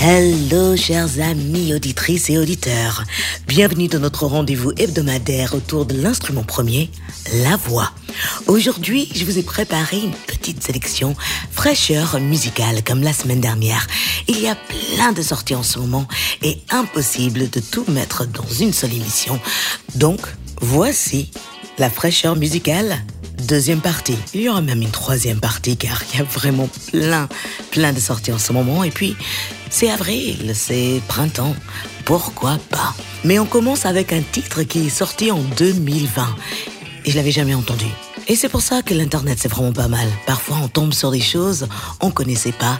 Hello chers amis auditrices et auditeurs. Bienvenue dans notre rendez-vous hebdomadaire autour de l'instrument premier, la voix. Aujourd'hui, je vous ai préparé une petite sélection fraîcheur musicale comme la semaine dernière. Il y a plein de sorties en ce moment et impossible de tout mettre dans une seule émission. Donc, voici la fraîcheur musicale deuxième partie. Il y aura même une troisième partie car il y a vraiment plein, plein de sorties en ce moment. Et puis, c'est avril, c'est printemps. Pourquoi pas? Mais on commence avec un titre qui est sorti en 2020 et je l'avais jamais entendu. Et c'est pour ça que l'internet c'est vraiment pas mal. Parfois on tombe sur des choses on connaissait pas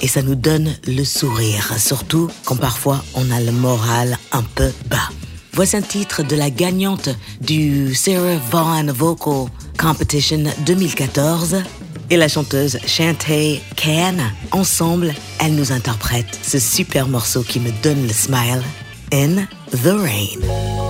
et ça nous donne le sourire, surtout quand parfois on a le moral un peu bas. Voici un titre de la gagnante du Sarah Vaughan Vocal Competition 2014 et la chanteuse Shantae Can. Ensemble, elles nous interprètent ce super morceau qui me donne le smile, In the Rain.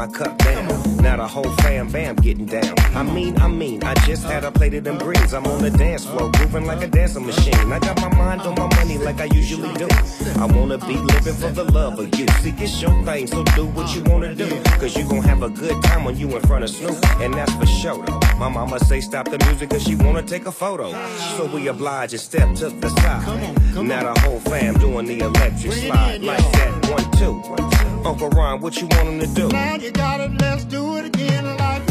My cup down. Now the whole fam bam getting down. I mean, I mean, I just had a plate of them greens. I'm on the dance floor, moving like a dancing machine. I got my mind on my money like I usually do. I wanna be living for the love of you. See, it's your thing, so do what you wanna do. Cause you gon' have a good time when you in front of Snoop. And that's for sure. My mama say stop the music cause she wanna take a photo. So we oblige and step to the side. Now the whole fam doing the electric slide like that. One, two. Uncle Ron, what you want him to do? Now you got it, let's do it again like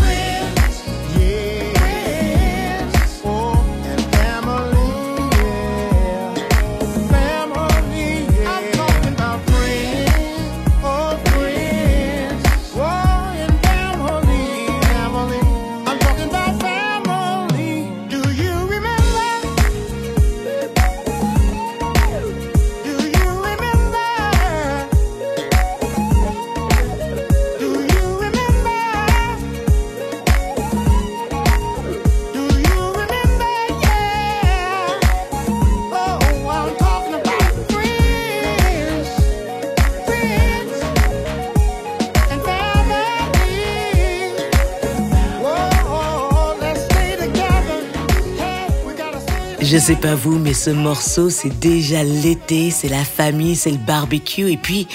Je sais pas vous, mais ce morceau, c'est déjà l'été, c'est la famille, c'est le barbecue, et puis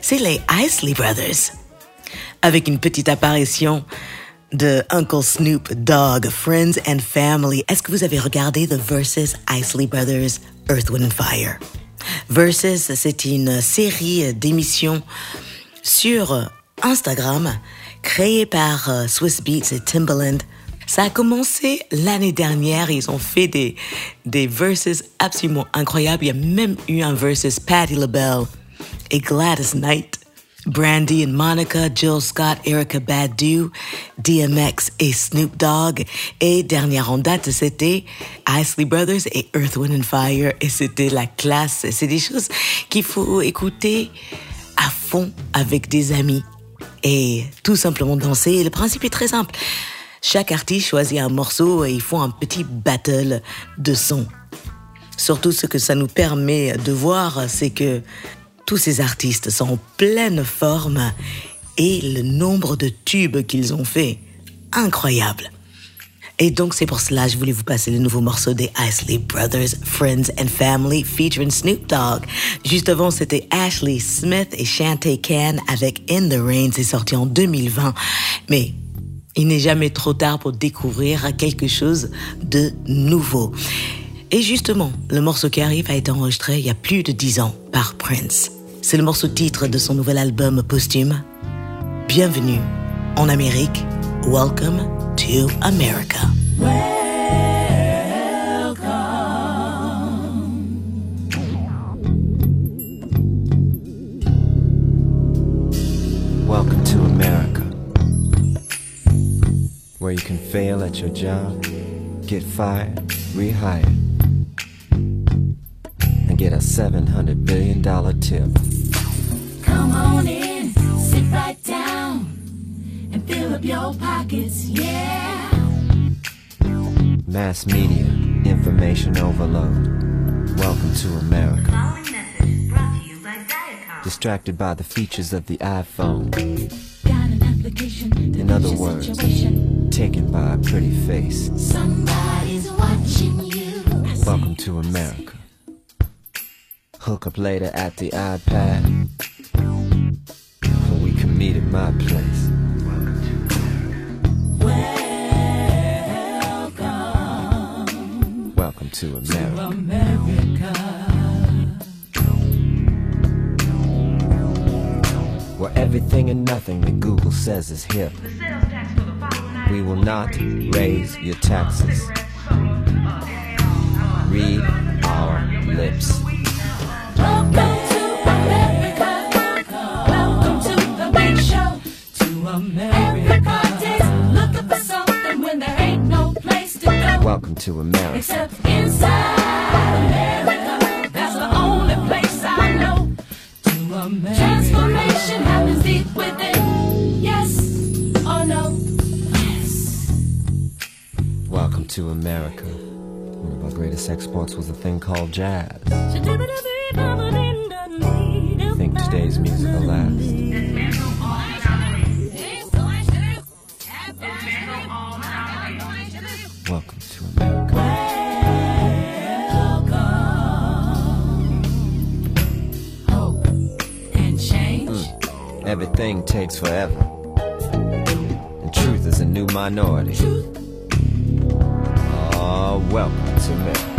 c'est les Isley Brothers. Avec une petite apparition de Uncle Snoop Dogg, Friends and Family. Est-ce que vous avez regardé The Versus Isley Brothers, Earth, Wind and Fire? Versus, c'est une série d'émissions sur Instagram créée par euh, Swiss Beats et Timbaland. Ça a commencé l'année dernière. Ils ont fait des, des verses absolument incroyables. Il y a même eu un versus Patti LaBelle et Gladys Knight. Brandy and Monica, Jill Scott, Erica Badu, DMX et Snoop Dogg. Et dernière en date, c'était Isley Brothers et Earth, Wind and Fire. Et c'était la classe. C'est des choses qu'il faut écouter à fond avec des amis et tout simplement danser. Le principe est très simple. Chaque artiste choisit un morceau et ils font un petit battle de son. Surtout ce que ça nous permet de voir, c'est que tous ces artistes sont en pleine forme et le nombre de tubes qu'ils ont fait, incroyable. Et donc c'est pour cela que je voulais vous passer le nouveau morceau des Isley Brothers, Friends and Family featuring Snoop Dogg. Juste avant, c'était Ashley Smith et Shantae Can avec In the Rain, c'est sorti en 2020. Mais il n'est jamais trop tard pour découvrir quelque chose de nouveau. Et justement, le morceau qui arrive a été enregistré il y a plus de dix ans par Prince. C'est le morceau titre de son nouvel album posthume. Bienvenue en Amérique. Welcome to America. Welcome to America, where you can fail at your job, get fired, rehired, and get a $700 billion tip. Come on in, sit right down, and fill up your pockets, yeah. Mass media, information overload. Welcome to America. Following message brought to you by. Distracted by the features of the iPhone, Got an application to In fix other words. taken by a pretty face. Somebody's watching you. Welcome to America. Hook up later at the iPad. Or we can meet at my place. Welcome to America. Welcome to America. Where everything and nothing that Google says is hip. The sales tax for the following We will not raise your taxes. cigarettes, soda, uh, uh, Read our lips. Welcome to America. Welcome to the big show. To America. Everybody's looking for something when there ain't no place to go. Welcome to America. Except inside America. That's the only place I know. To America. To America. One of our greatest exports was a thing called jazz. You Think today's music will last. Welcome to America. Hope and change. Everything takes forever. And truth is a new minority. Oh, welcome to America.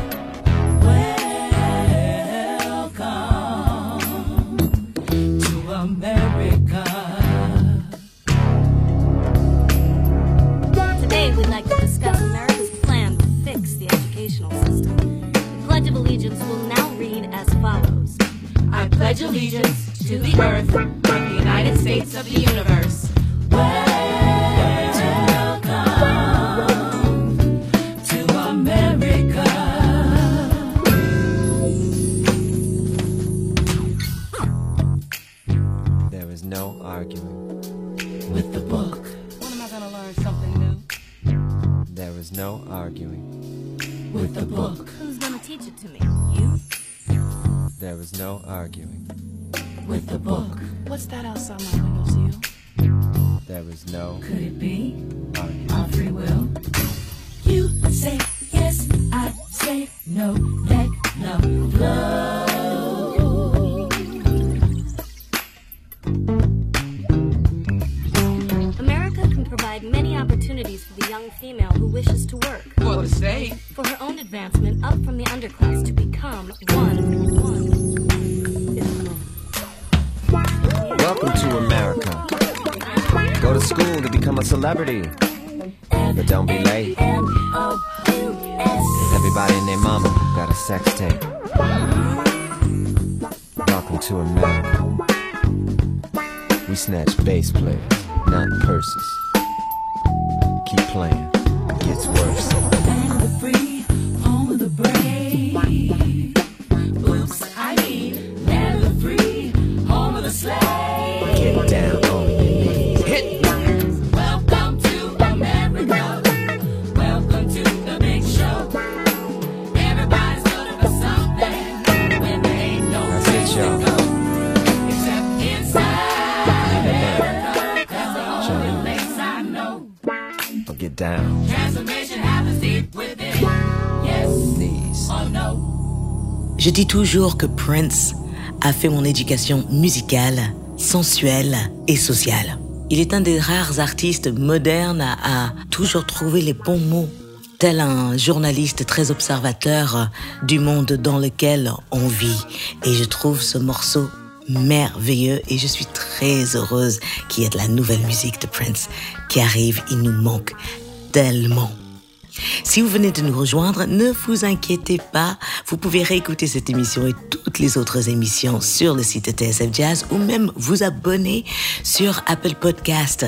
For her own advancement up from the underclass to become one. one. Welcome to America. Go to school to become a celebrity. But don't be late. Everybody and their mama got a sex tape. Welcome to America. We snatch bass players, not purses. Keep playing. It gets worse. Je dis toujours que Prince a fait mon éducation musicale, sensuelle et sociale. Il est un des rares artistes modernes à, toujours trouver les bons mots, tel un journaliste très observateur du monde dans lequel on vit. Et je trouve ce morceau merveilleux et je suis très heureuse qu'il y ait de la nouvelle musique de Prince qui arrive. Il nous manque tellement. Si vous venez de nous rejoindre, ne vous inquiétez pas, vous pouvez réécouter cette émission et toutes les autres émissions sur le site TSF Jazz ou même vous abonner sur Apple Podcast.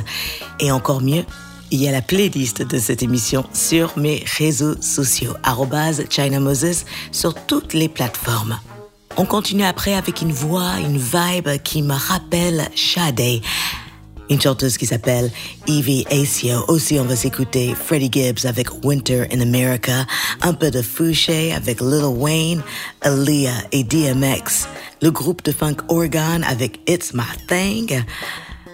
Et encore mieux, il y a la playlist de cette émission sur mes réseaux sociaux, arrobase China Moses, sur toutes les plateformes. On continue après avec une voix, une vibe qui me rappelle Sade, une chanteuse qui s'appelle Evie Asio. Aussi, on va s'écouter Freddie Gibbs avec Winter in America, un peu de Fouché avec Lil Wayne, Aaliyah et DMX, le groupe de funk Oregon avec It's My Thing,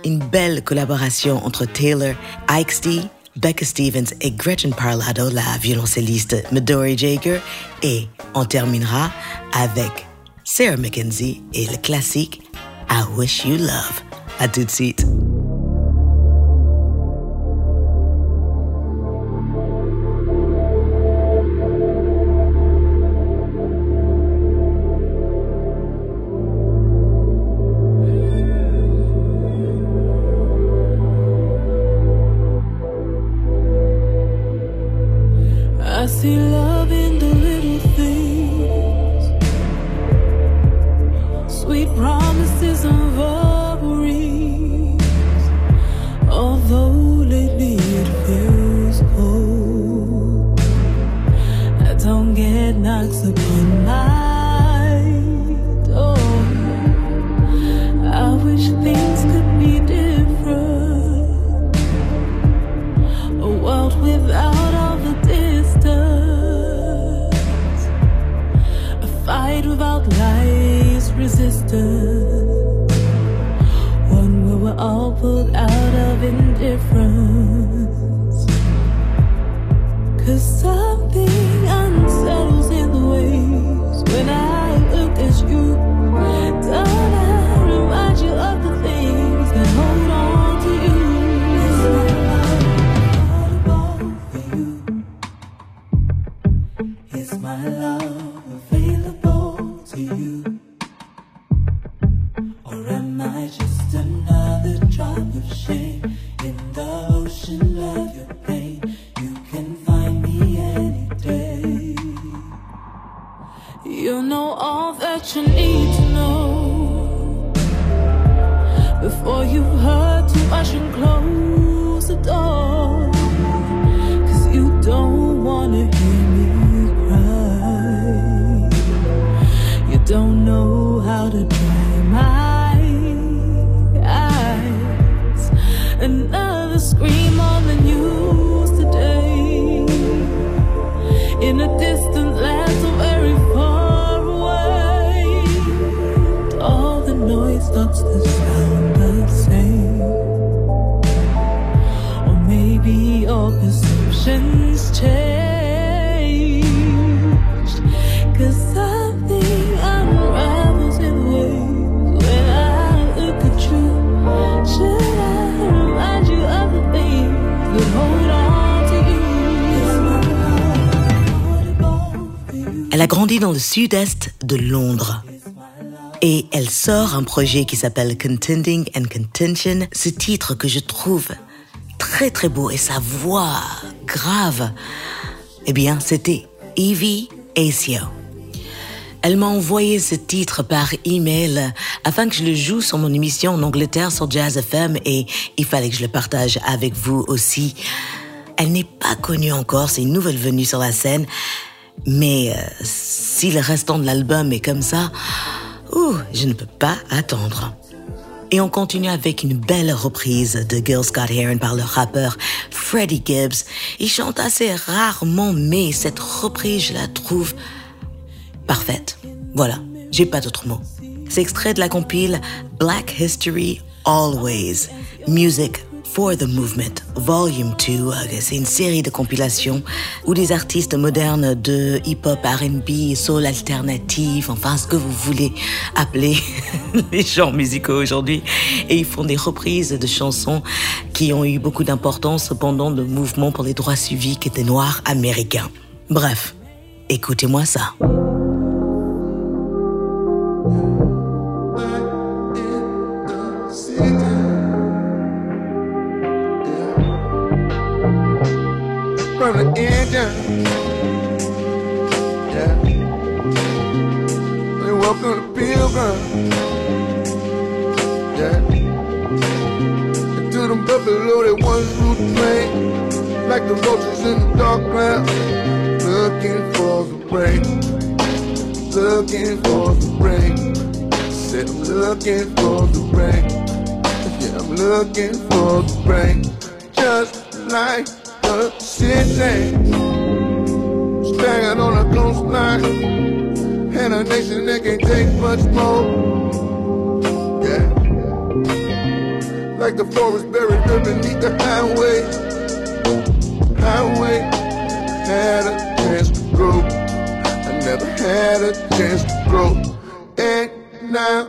une belle collaboration entre Taylor, Ike Becca Stevens et Gretchen Parlado, la violoncelliste Midori Jager, et on terminera avec Sarah McKenzie et le classique I Wish You Love. À tout de suite. I see love Elle a grandi dans le sud-est de Londres. Et elle sort un projet qui s'appelle Contending and Contention. Ce titre que je trouve très très beau et sa voix grave, eh bien c'était Evie Asio. Elle m'a envoyé ce titre par email afin que je le joue sur mon émission en Angleterre sur Jazz FM et il fallait que je le partage avec vous aussi. Elle n'est pas connue encore, c'est une nouvelle venue sur la scène, mais euh, si le restant de l'album est comme ça, ouh, je ne peux pas attendre. Et on continue avec une belle reprise de Girl Scott Heron par le rappeur Freddie Gibbs. Il chante assez rarement, mais cette reprise, je la trouve parfaite. Voilà, j'ai pas d'autres mots. C'est extrait de la compile Black History Always, Music For the Movement, Volume 2. Euh, C'est une série de compilations où des artistes modernes de hip-hop, R&B, soul alternatif, enfin ce que vous voulez appeler les genres musicaux aujourd'hui. Et ils font des reprises de chansons qui ont eu beaucoup d'importance pendant le mouvement pour les droits civiques des Noirs américains. Bref, écoutez-moi ça. From the engine. Yeah. And welcome to Pilgrim. Yeah. And to them buffalo that once the plain, like the roaches in the dark cloud, looking for the rain, looking for the rain. Said I'm looking for the rain. Yeah, I'm looking for the rain, just like the city. On a coastline. And a nation that can't take much more. Yeah. Like the forest buried underneath the highway. Highway had a chance to grow. I never had a chance to grow. And now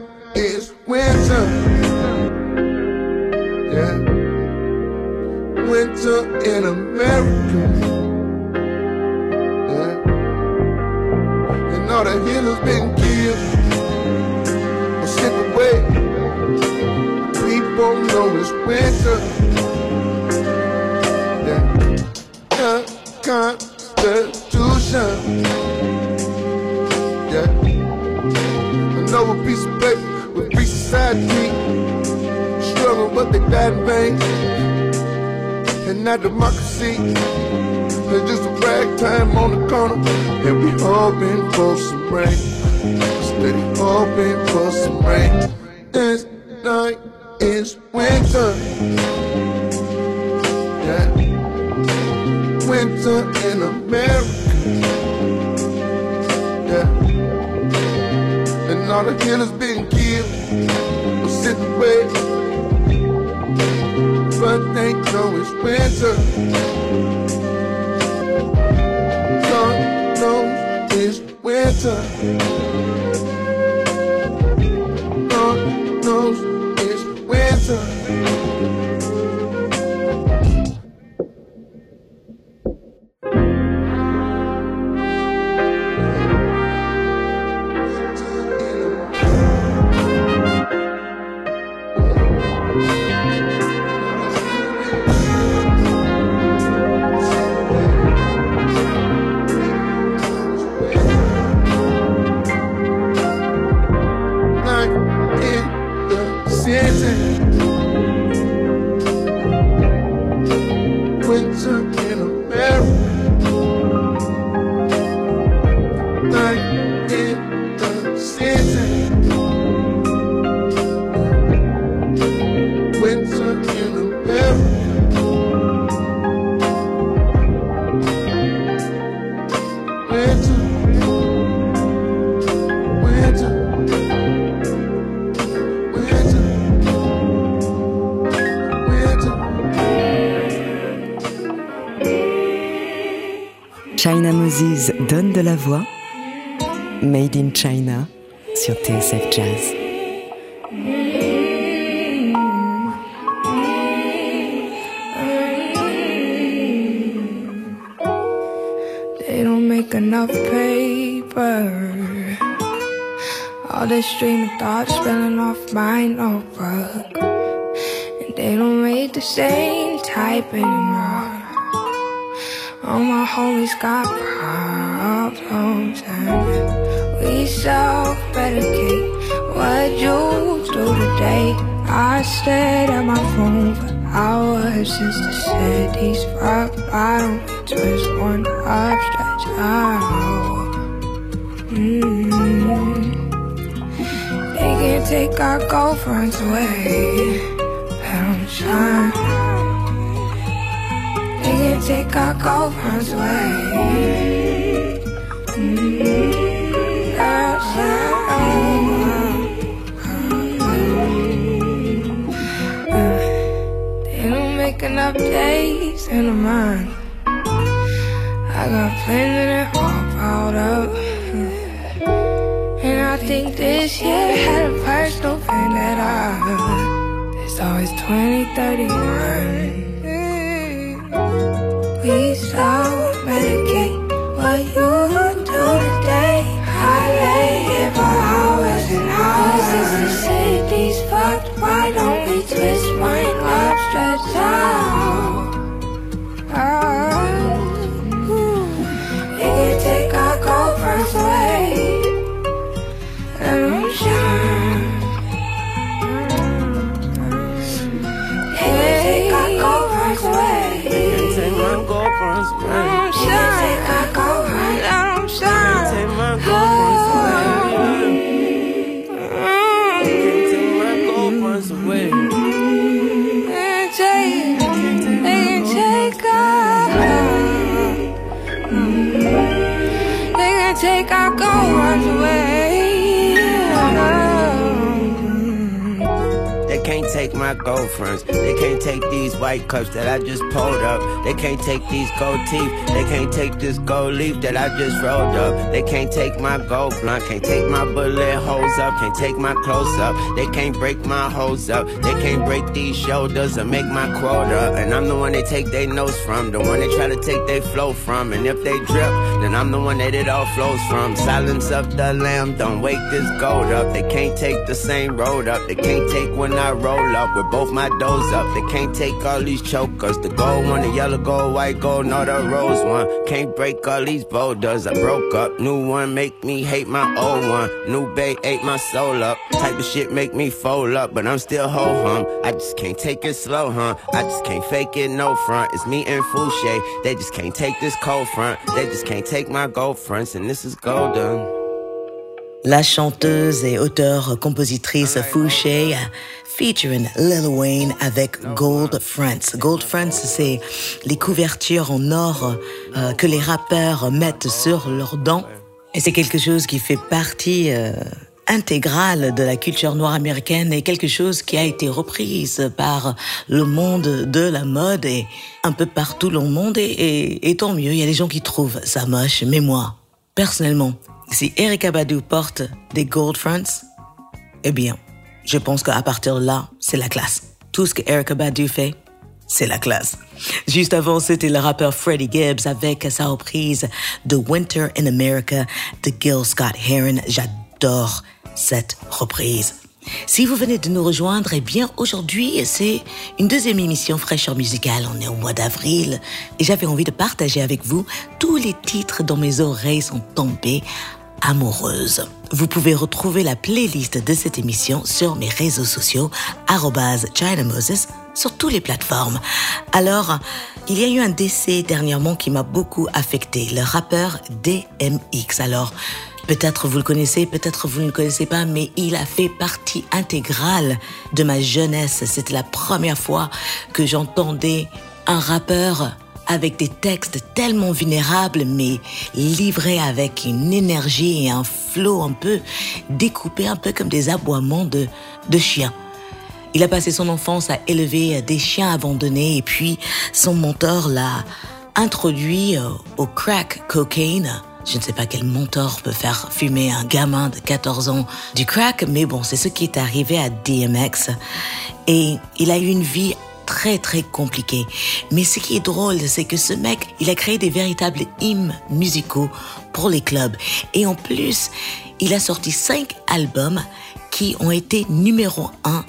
but they died in vain and not democracy. It's just a ragtime on the corner, and we all hoping for some rain. Steady hoping for some rain. This night is winter. Yeah. Winter in America. Yeah. And all the killers been killed. Or sent away but they know it's winter. God knows it's winter. China Moses donne de la voix. Made in China sur TSF Jazz. They don't make enough paper. All this stream of thoughts spilling off my notebook. And they don't make the same type anymore. Got problems and we self-medicate. What you do today? I stayed at my phone for hours since the city's rock bottom. Twist one up, stretch out. Mm. They can't take our girlfriends away, but I'm trying think I'll go God's way. That's. They don't make enough days in a month. I got plans that are all piled up. And I think this year had a personal thing that I. It's always 20, we start can't take girlfriends. They can't take these white cups that I just pulled up. They can't take these gold teeth. They can't take this gold leaf that I just rolled up. They can't take my gold blunt. Can't take my bullet holes up. Can't take my close up. They can't break my hose up. They can't break these shoulders or make my quota. And I'm the one they take their nose from. The one they try to take their flow from. And if they drip, then I'm the one that it all flows from. Silence up the lamb. Don't wake this gold up. They can't take the same road up. They can't take when I roll up with both my doors up. They can't take all these chokers. The gold one, the yellow gold, white gold, no the rose one. Can't break all these boulders. I broke up. New one make me hate my old one. New bay ate my soul up. Type of shit make me fold up, but I'm still ho hum. I just can't take it slow, huh? I just can't fake it no front. It's me and Fouché. They just can't take this cold front. They just can't take my gold fronts, and this is golden. La chanteuse et auteure-compositrice Fouché featuring Lil Wayne avec Gold Fronts. Gold Fronts, c'est les couvertures en or euh, que les rappeurs mettent sur leurs dents. Et c'est quelque chose qui fait partie euh, intégrale de la culture noire américaine et quelque chose qui a été reprise par le monde de la mode et un peu partout dans le monde. Et, et, et tant mieux, il y a des gens qui trouvent ça moche, mais moi, personnellement, si Erika Badu porte des gold fronts, eh bien, je pense qu'à partir de là, c'est la classe. Tout ce que Erika Badu fait, c'est la classe. Juste avant, c'était le rappeur Freddie Gibbs avec sa reprise de Winter in America de Gil Scott Heron. J'adore cette reprise. Si vous venez de nous rejoindre, eh bien aujourd'hui c'est une deuxième émission fraîcheur musicale. On est au mois d'avril et j'avais envie de partager avec vous tous les titres dont mes oreilles sont tombées amoureuses. Vous pouvez retrouver la playlist de cette émission sur mes réseaux sociaux @ChinaMoses sur toutes les plateformes. Alors, il y a eu un décès dernièrement qui m'a beaucoup affecté, le rappeur DMX. Alors, Peut-être vous le connaissez, peut-être vous ne le connaissez pas, mais il a fait partie intégrale de ma jeunesse. C'était la première fois que j'entendais un rappeur avec des textes tellement vulnérables, mais livrés avec une énergie et un flow un peu découpé, un peu comme des aboiements de, de chiens. Il a passé son enfance à élever des chiens abandonnés et puis son mentor l'a introduit au crack cocaine je ne sais pas quel mentor peut faire fumer un gamin de 14 ans du crack, mais bon, c'est ce qui est arrivé à DMX. Et il a eu une vie très très compliquée. Mais ce qui est drôle, c'est que ce mec, il a créé des véritables hymnes musicaux pour les clubs. Et en plus, il a sorti cinq albums qui ont été numéro un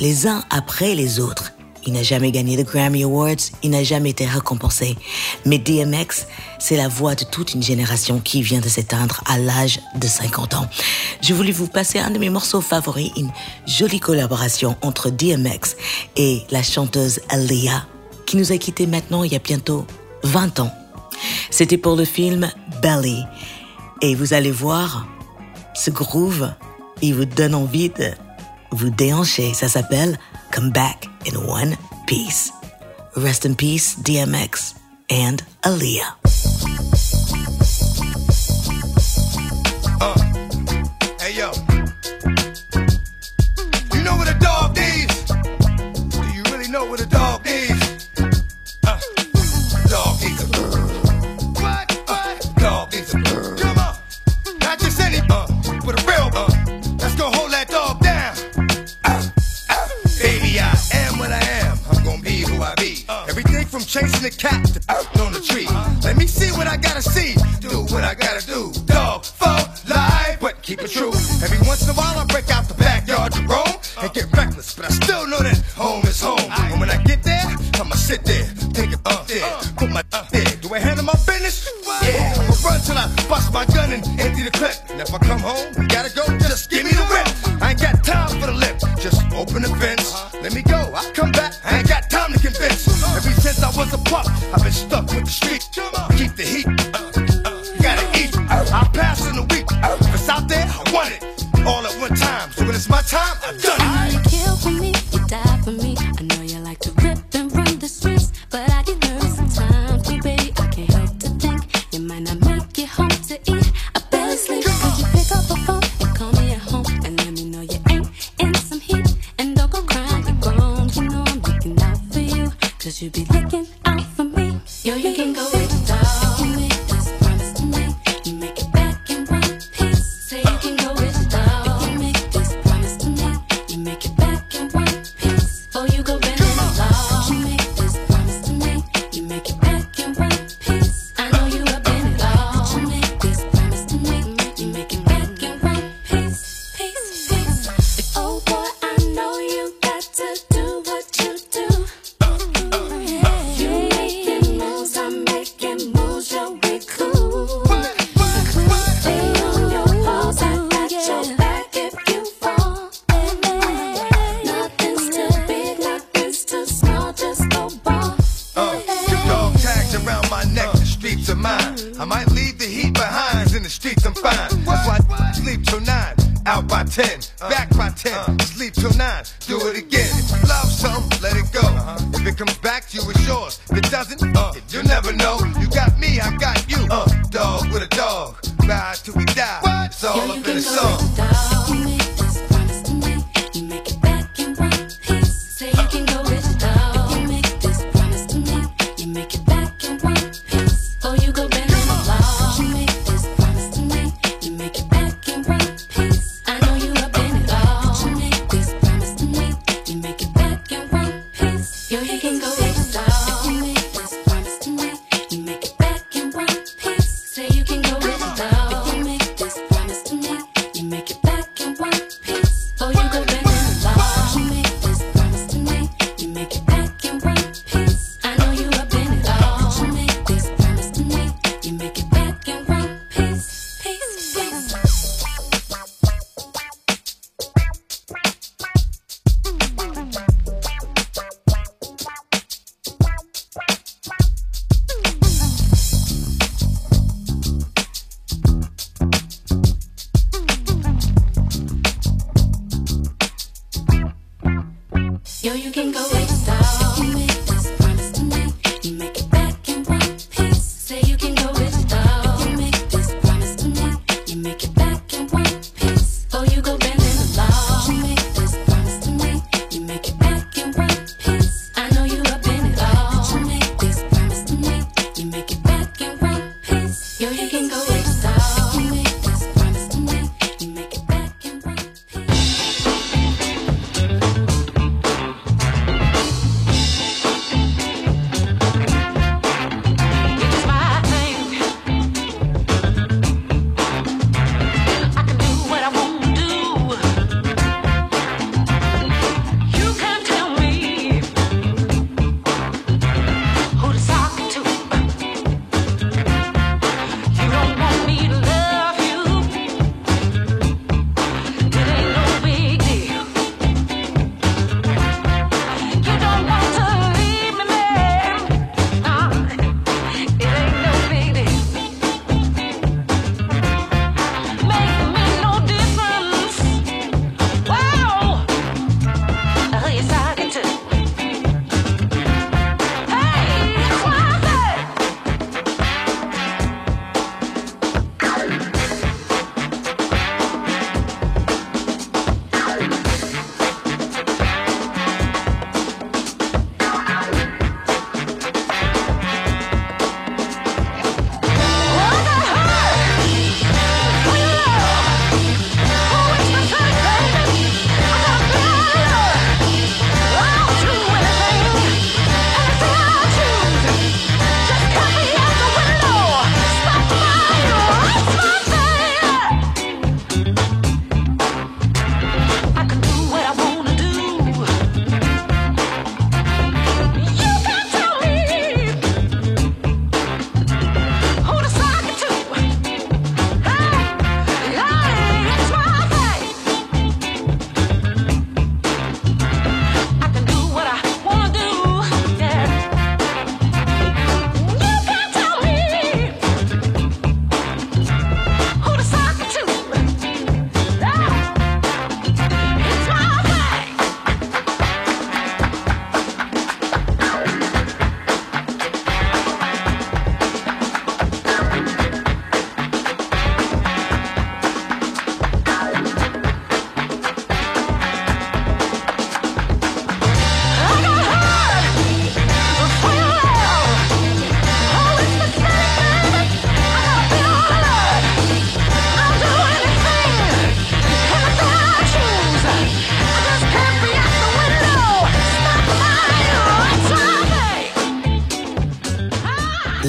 les uns après les autres. Il n'a jamais gagné de Grammy Awards, il n'a jamais été récompensé. Mais DMX, c'est la voix de toute une génération qui vient de s'éteindre à l'âge de 50 ans. Je voulais vous passer un de mes morceaux favoris, une jolie collaboration entre DMX et la chanteuse Aaliyah, qui nous a quittés maintenant il y a bientôt 20 ans. C'était pour le film Belly. Et vous allez voir, ce groove, il vous donne envie de vous déhancher. Ça s'appelle Come Back in One Piece. Rest in peace, DMX and Aaliyah.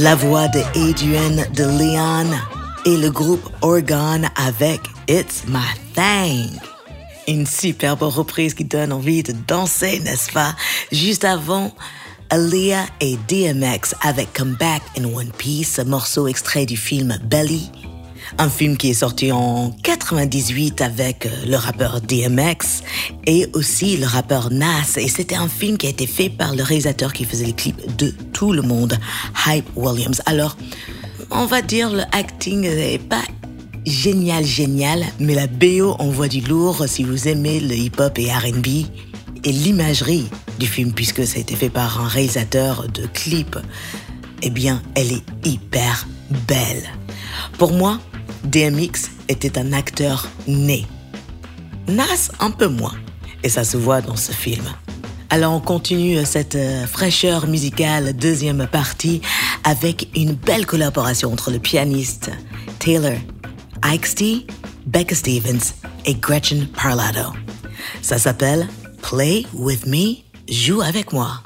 La voix de Adrian de Leon et le groupe Organ avec It's My Thing. Une superbe reprise qui donne envie de danser, n'est-ce pas? Juste avant, Aaliyah et DMX avec Come Back in One Piece, morceau extrait du film Belly. Un film qui est sorti en 98 avec euh, le rappeur DMX et aussi le rappeur Nas. Et c'était un film qui a été fait par le réalisateur qui faisait les clips de tout le monde, Hype Williams. Alors, on va dire le acting n'est pas génial, génial, mais la BO envoie du lourd si vous aimez le hip-hop et RB et l'imagerie du film, puisque ça a été fait par un réalisateur de clips, eh bien, elle est hyper belle. Pour moi, DMX était un acteur né. Nas, un peu moins. Et ça se voit dans ce film. Alors on continue cette euh, fraîcheur musicale deuxième partie avec une belle collaboration entre le pianiste Taylor Ike Becca Stevens et Gretchen Parlato. Ça s'appelle Play With Me, joue avec moi.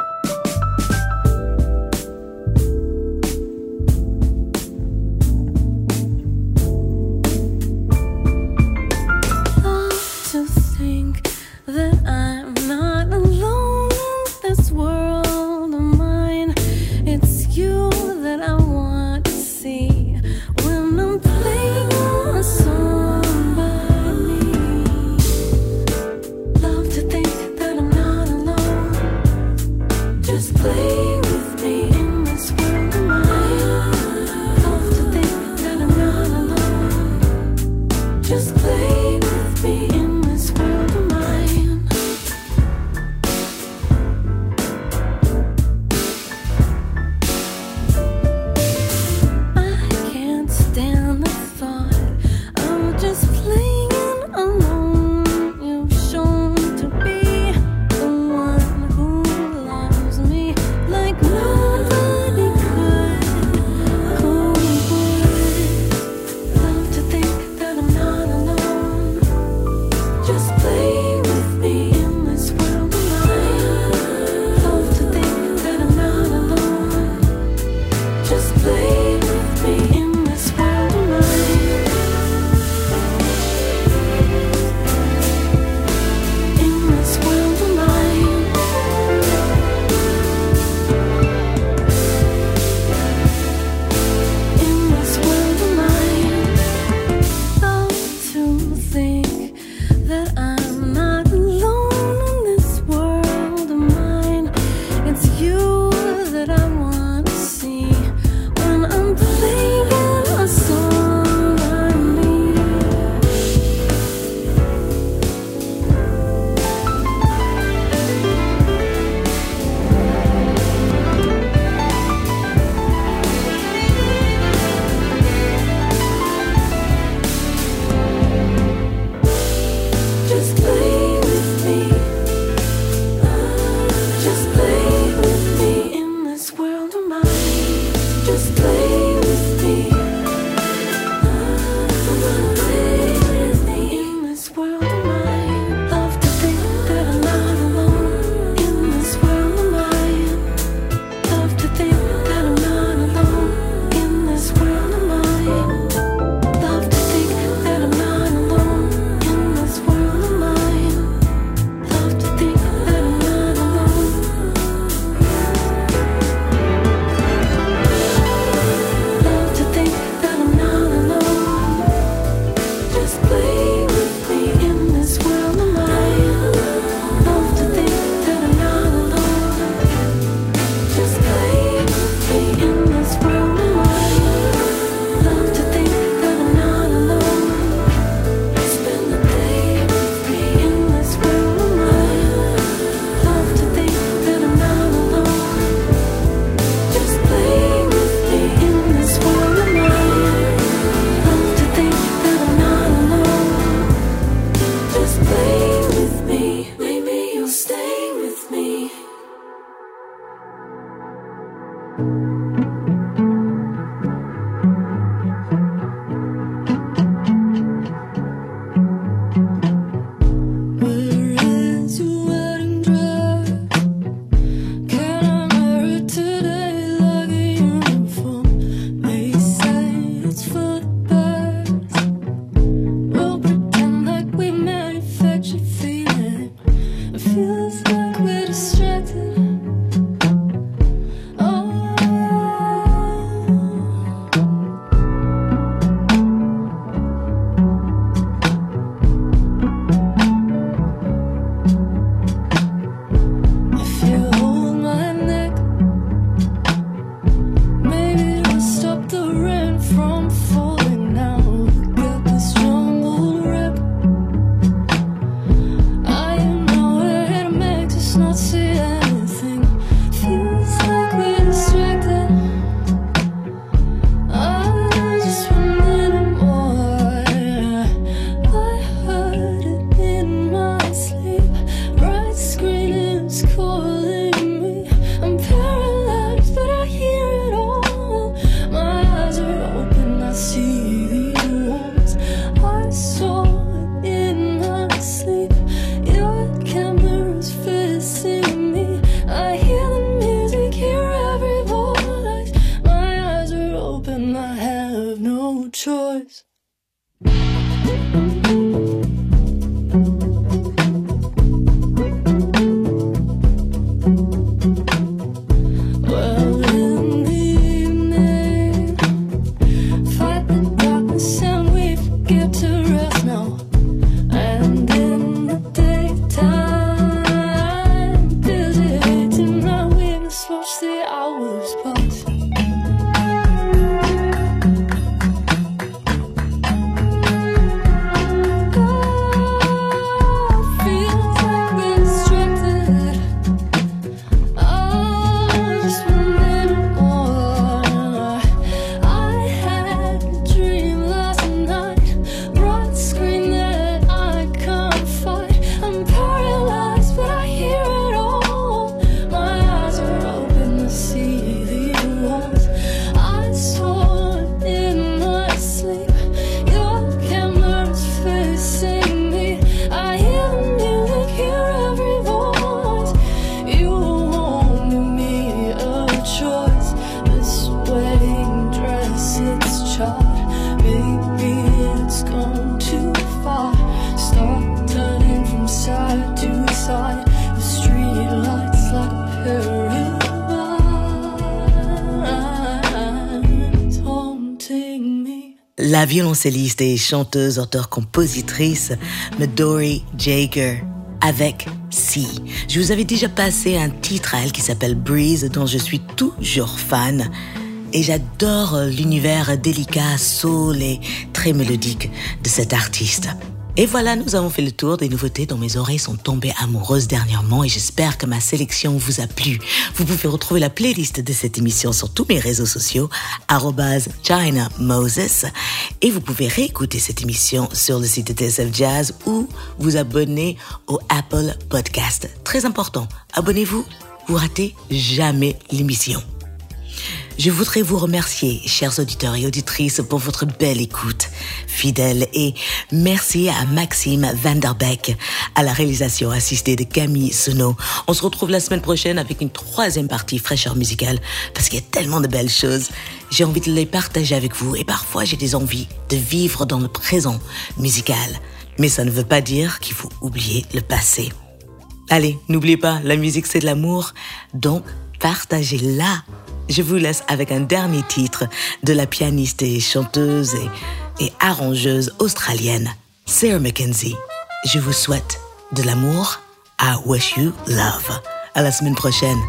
La violoncelliste et chanteuse, auteure-compositrice Midori Jager avec Si. Je vous avais déjà passé un titre à elle qui s'appelle Breeze dont je suis toujours fan. Et j'adore l'univers délicat, soul et très mélodique de cet artiste. Et voilà, nous avons fait le tour des nouveautés dont mes oreilles sont tombées amoureuses dernièrement et j'espère que ma sélection vous a plu. Vous pouvez retrouver la playlist de cette émission sur tous mes réseaux sociaux, China Moses, et vous pouvez réécouter cette émission sur le site de TSF Jazz ou vous abonner au Apple Podcast. Très important, abonnez-vous, vous ratez jamais l'émission. Je voudrais vous remercier, chers auditeurs et auditrices, pour votre belle écoute, fidèle, et merci à Maxime Vanderbeck, à la réalisation assistée de Camille Sono. On se retrouve la semaine prochaine avec une troisième partie fraîcheur musicale, parce qu'il y a tellement de belles choses. J'ai envie de les partager avec vous, et parfois j'ai des envies de vivre dans le présent musical. Mais ça ne veut pas dire qu'il faut oublier le passé. Allez, n'oubliez pas, la musique c'est de l'amour, donc partagez-la. Je vous laisse avec un dernier titre de la pianiste et chanteuse et, arrangeuse australienne Sarah Mackenzie. Je vous souhaite de l'amour. I wish you love. À la semaine prochaine.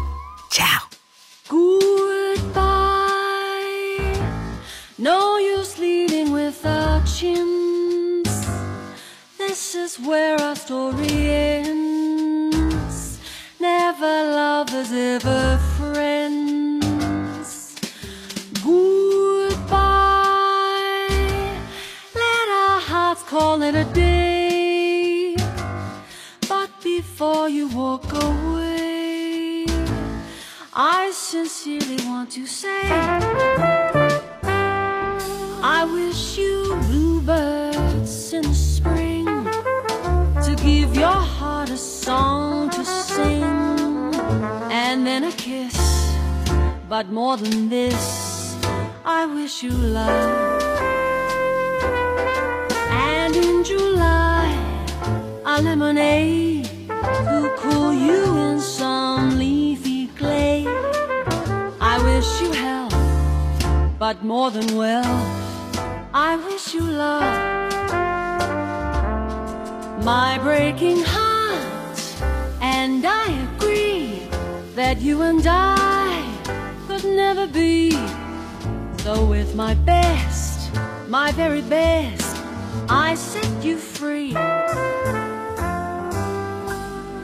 Ciao. Goodbye. No use leading without chins. This is where our story ends. Never lovers, ever you walk away, I sincerely want to say I wish you bluebirds in the spring to give your heart a song to sing and then a kiss. But more than this, I wish you love. And in July, a lemonade cool you in some leafy glade. I wish you health, but more than well, I wish you love. My breaking heart, and I agree that you and I could never be. So, with my best, my very best, I set you free.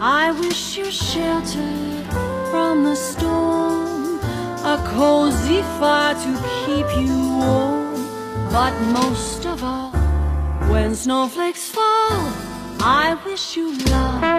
I wish you shelter from the storm, a cozy fire to keep you warm. But most of all, when snowflakes fall, I wish you love.